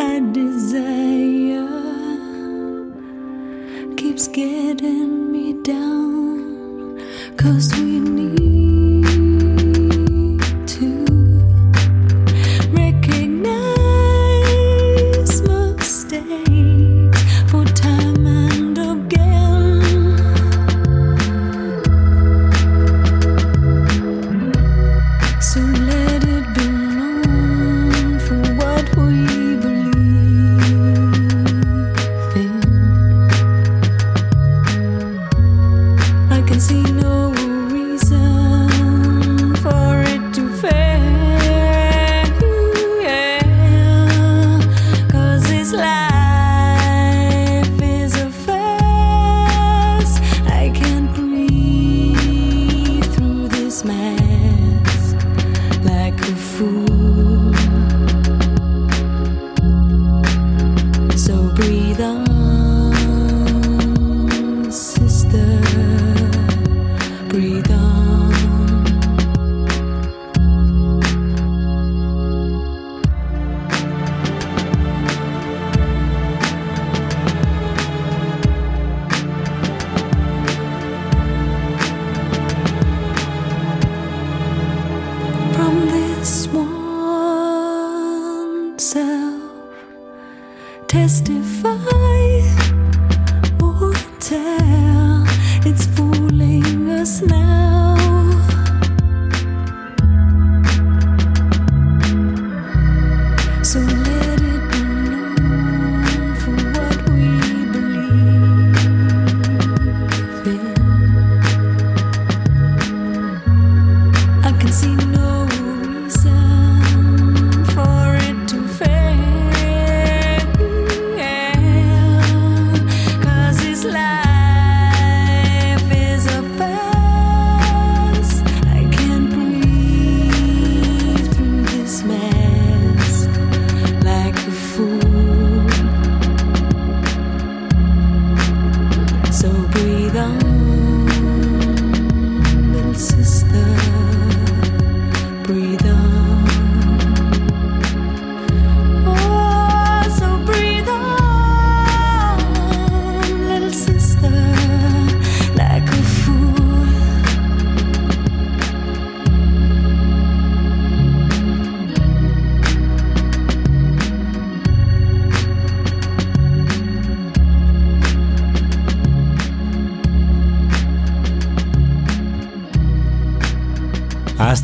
I desire keeps getting me down. Cause we need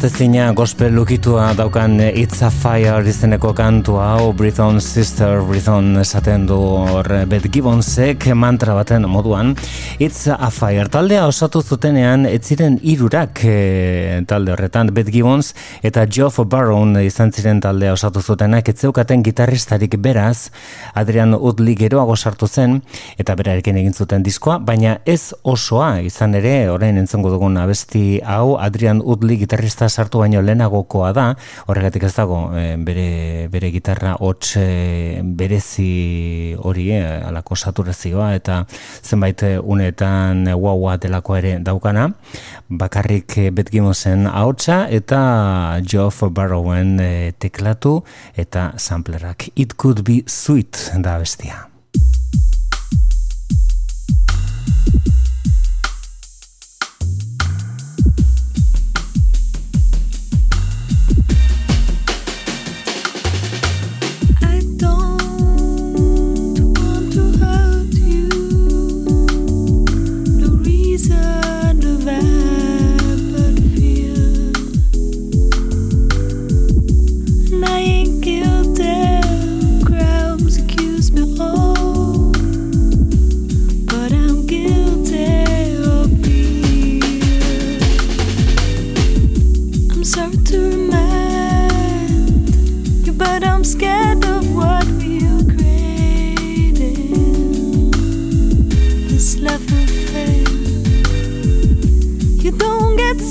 Azte zina gospel lukitua daukan It's a Fire izeneko kantu hau Breathe on Sister, Breathe on esaten du hor Beth Gibbonsek mantra baten moduan. It's a Fire. Taldea osatu zutenean ez ziren irurak e, talde horretan. Beth Gibbons eta Geoff Barrow izan ziren taldea osatu zutenak. Ez zeukaten gitarristarik beraz Adrian Udli geroago sartu zen eta berarekin egin zuten diskoa baina ez osoa izan ere orain entzongo dugun abesti hau Adrian Udli gitarrista sartu baino lehenagokoa da, horregatik ez dago eh, bere, bere gitarra hots eh, berezi hori, eh, alako saturazioa eta zenbait unetan guaua delako ere daukana, bakarrik Beth Gimmosen ahotsa eta Geoff Barrowen teklatu eta samplerak. It could be sweet da bestia.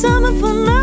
Don't get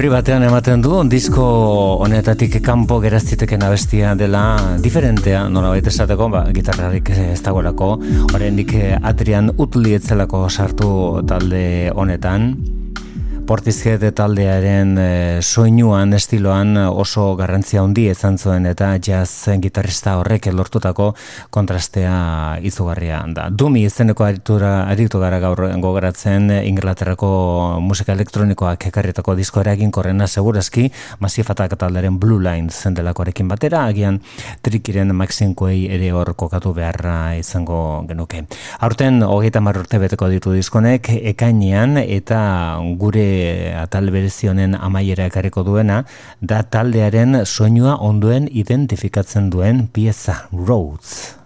Neurri batean ematen du, disko honetatik kanpo geraztiteken abestia dela diferentea, nolabait esateko, ba, gitarrarik ez dagoelako, oraindik atrian utli etzelako sartu talde honetan, Portizkete taldearen e, soinuan, estiloan oso garrantzia handi izan zuen eta jazz gitarrista horrek lortutako kontrastea izugarria da. Dumi izeneko aritura, aritu gara gaur gogoratzen Inglaterrako musika elektronikoak ekarritako disko eragin korrena segurazki masifatak taldearen Blue Line zendelakoarekin batera, agian trikiren Maxinkoei ere hor kokatu beharra izango genuke. Aurten hogeita marrurte beteko ditu diskonek ekainean eta gure atal berezionen amaiera ekarriko duena, da taldearen soinua onduen identifikatzen duen pieza Roads.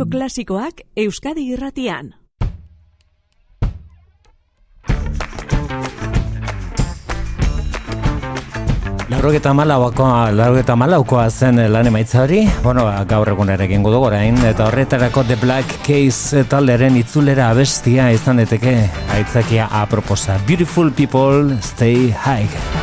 Geroko klasikoak Euskadi irratian. Laurogeta malaukoa, laurogeta malaukoa zen lan emaitza hori, bueno, ba, gaur egunera egingo dugu orain, eta horretarako The Black Case taldearen itzulera abestia izan daiteke aitzakia aproposa. Beautiful people stay high.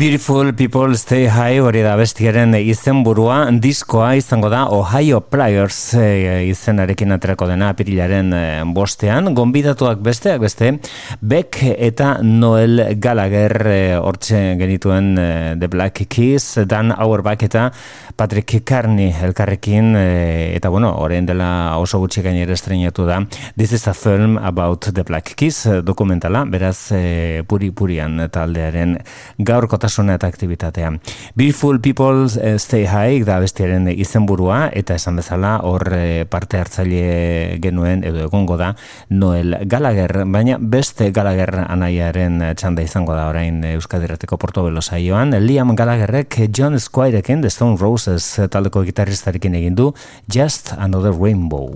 Beautiful People Stay High hori da bestiaren izenburua. Diskoa izango da Ohio Pliers e, izenarekin aterako dena apirilaren e, bostean. Gonbidatuak besteak beste Beck eta Noel Gallagher e, hortxe genituen e, The Black Keys Dan Auerbach eta Patrick Carney elkarrekin e, eta bueno, orain dela oso gutxi gainera estrenatu da. This is a film about The Black Keys dokumentala, beraz e, puri-purian taldearen gaurkotasuna eta aktibitatea. Beautiful People eh, Stay High da bestiaren izenburua eta esan bezala hor eh, parte hartzaile genuen edo egongo da Noel Gallagher, baina beste Gallagher anaiaren txanda izango da orain Euskadirrateko Portobelo saioan. Liam Gallagherrek John Squirekin The Stone Roses taldeko gitarristarekin egin du Just Another Rainbow.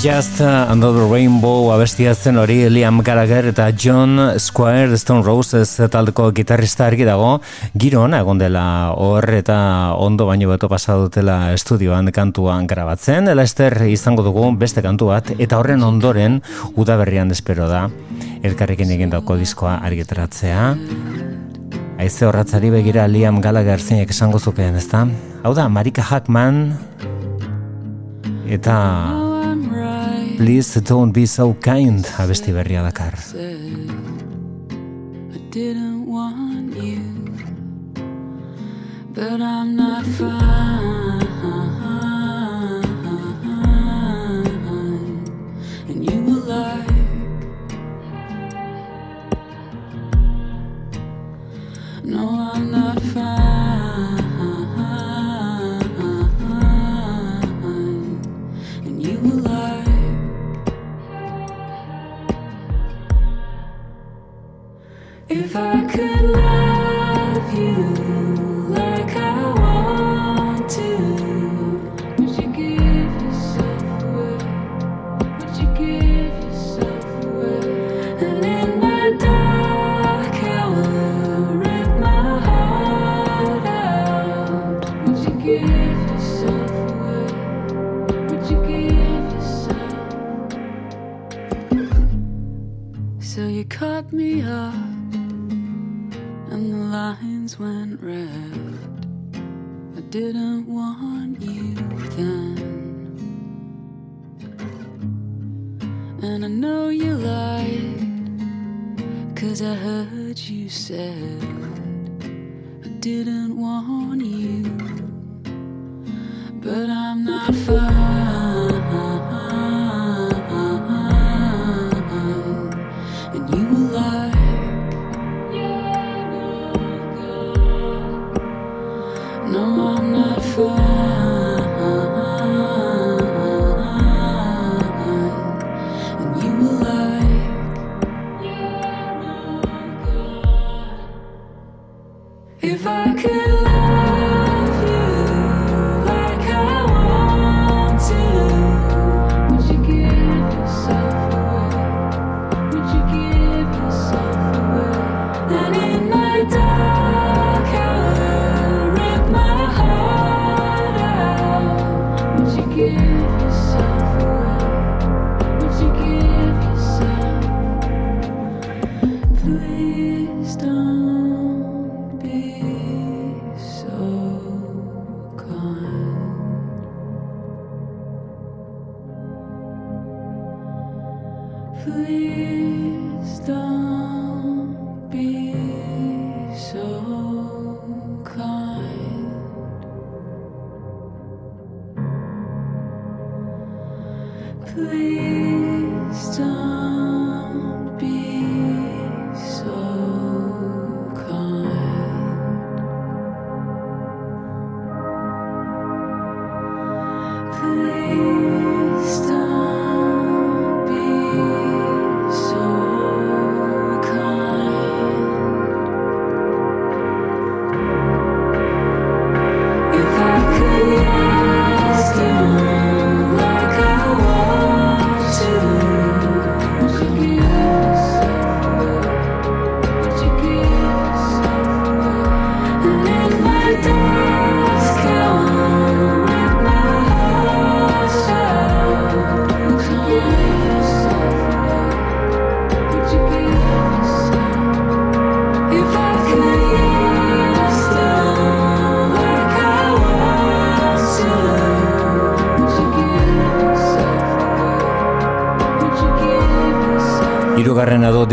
Just Another Rainbow abestia zen hori Liam Gallagher eta John Squire Stone Roses taldeko gitarrista argi dago. Giro ona egon dela hor eta ondo baino beto pasa dutela estudioan kantuan grabatzen. Lester izango dugu beste kantu bat eta horren ondoren udaberrian espero da. Elkarrekin egindako diskoa argitaratzea. Aize horratzari begira Liam Gallagher zeinek esango zukeen, ezta? Hau da, Marika Hackman eta Please don't be so kind abesti berria dakar. Didn't want you, but I'm not fine. And you were like, No, I'm not fine. Me up and the lines went red. I didn't want you then. And I know you lied, cause I heard you said, I didn't want you, but I'm not fine.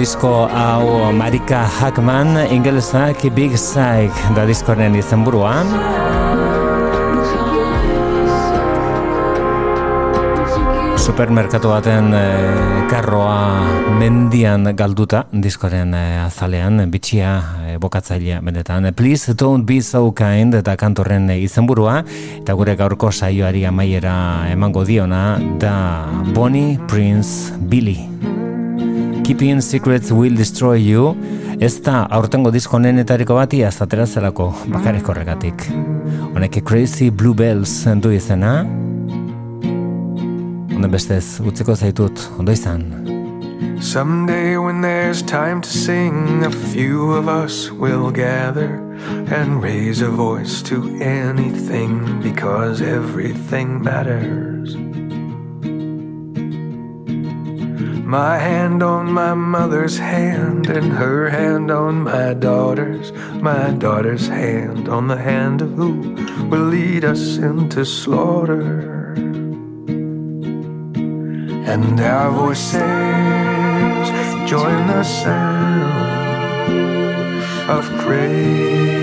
Disko hau Marika Hackman, ingelesak Big Psych da diskoren izenburua. Supermerkatu baten eh, karroa mendian galduta diskoren eh, azalean, bitxia eh, bokatzailea benetan. Please don't be so kind eta kantorren izenburua eta gure gaurko saioari amaiera emango diona da Bonnie Prince Billy. Keeping Secrets Will Destroy You ez da aurtengo disko nenetariko bati azatera zelako bakarrik horregatik. Honek Crazy Bluebells du izena, Onden bestez, utziko zaitut, ondo izan. Someday when there's time to sing, a few of us will gather and raise a voice to anything because everything matters. My hand on my mother's hand, and her hand on my daughter's, my daughter's hand on the hand of who will lead us into slaughter. And our voices join the sound of crazy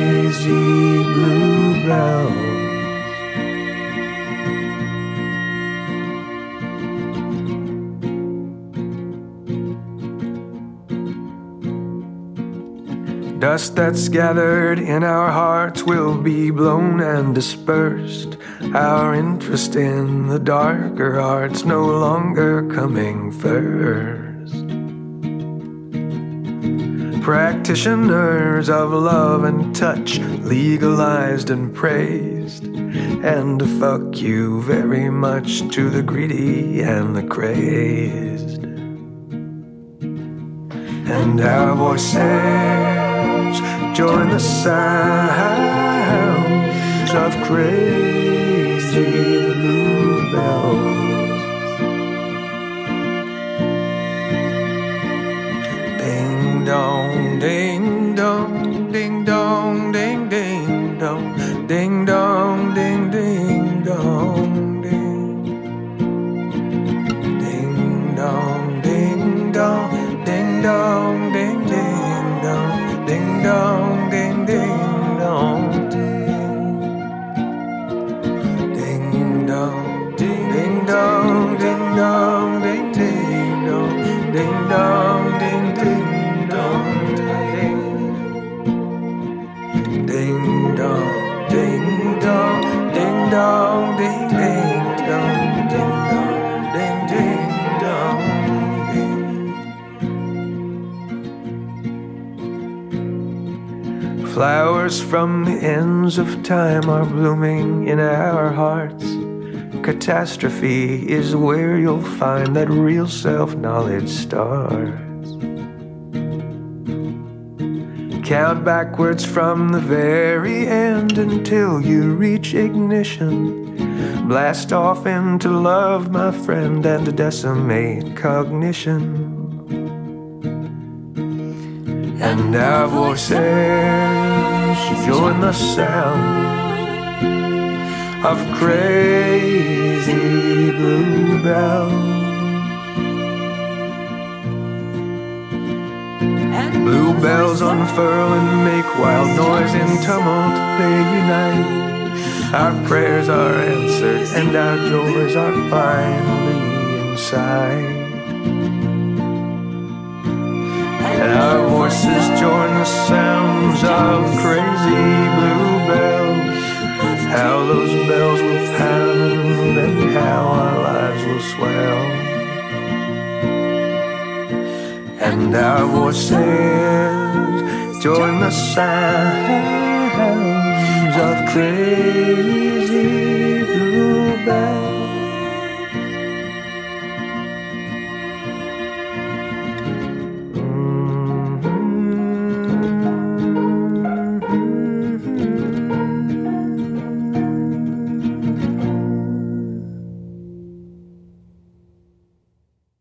Dust that's gathered in our hearts will be blown and dispersed. Our interest in the darker arts no longer coming first. Practitioners of love and touch, legalized and praised. And fuck you very much to the greedy and the crazed. And our voices join the sounds of crazy Flowers from the ends of time are blooming in our hearts. Catastrophe is where you'll find that real self knowledge starts. Count backwards from the very end until you reach ignition. Blast off into love, my friend, and decimate cognition. And our voices join the sound of crazy bluebells. Bluebells unfurl and make wild noise in tumult, they unite. Our prayers are answered and our joys are finally inside. And our voices join the sounds of crazy bluebells. How those bells will pound and how our lives will swell. And our voices join the sounds of crazy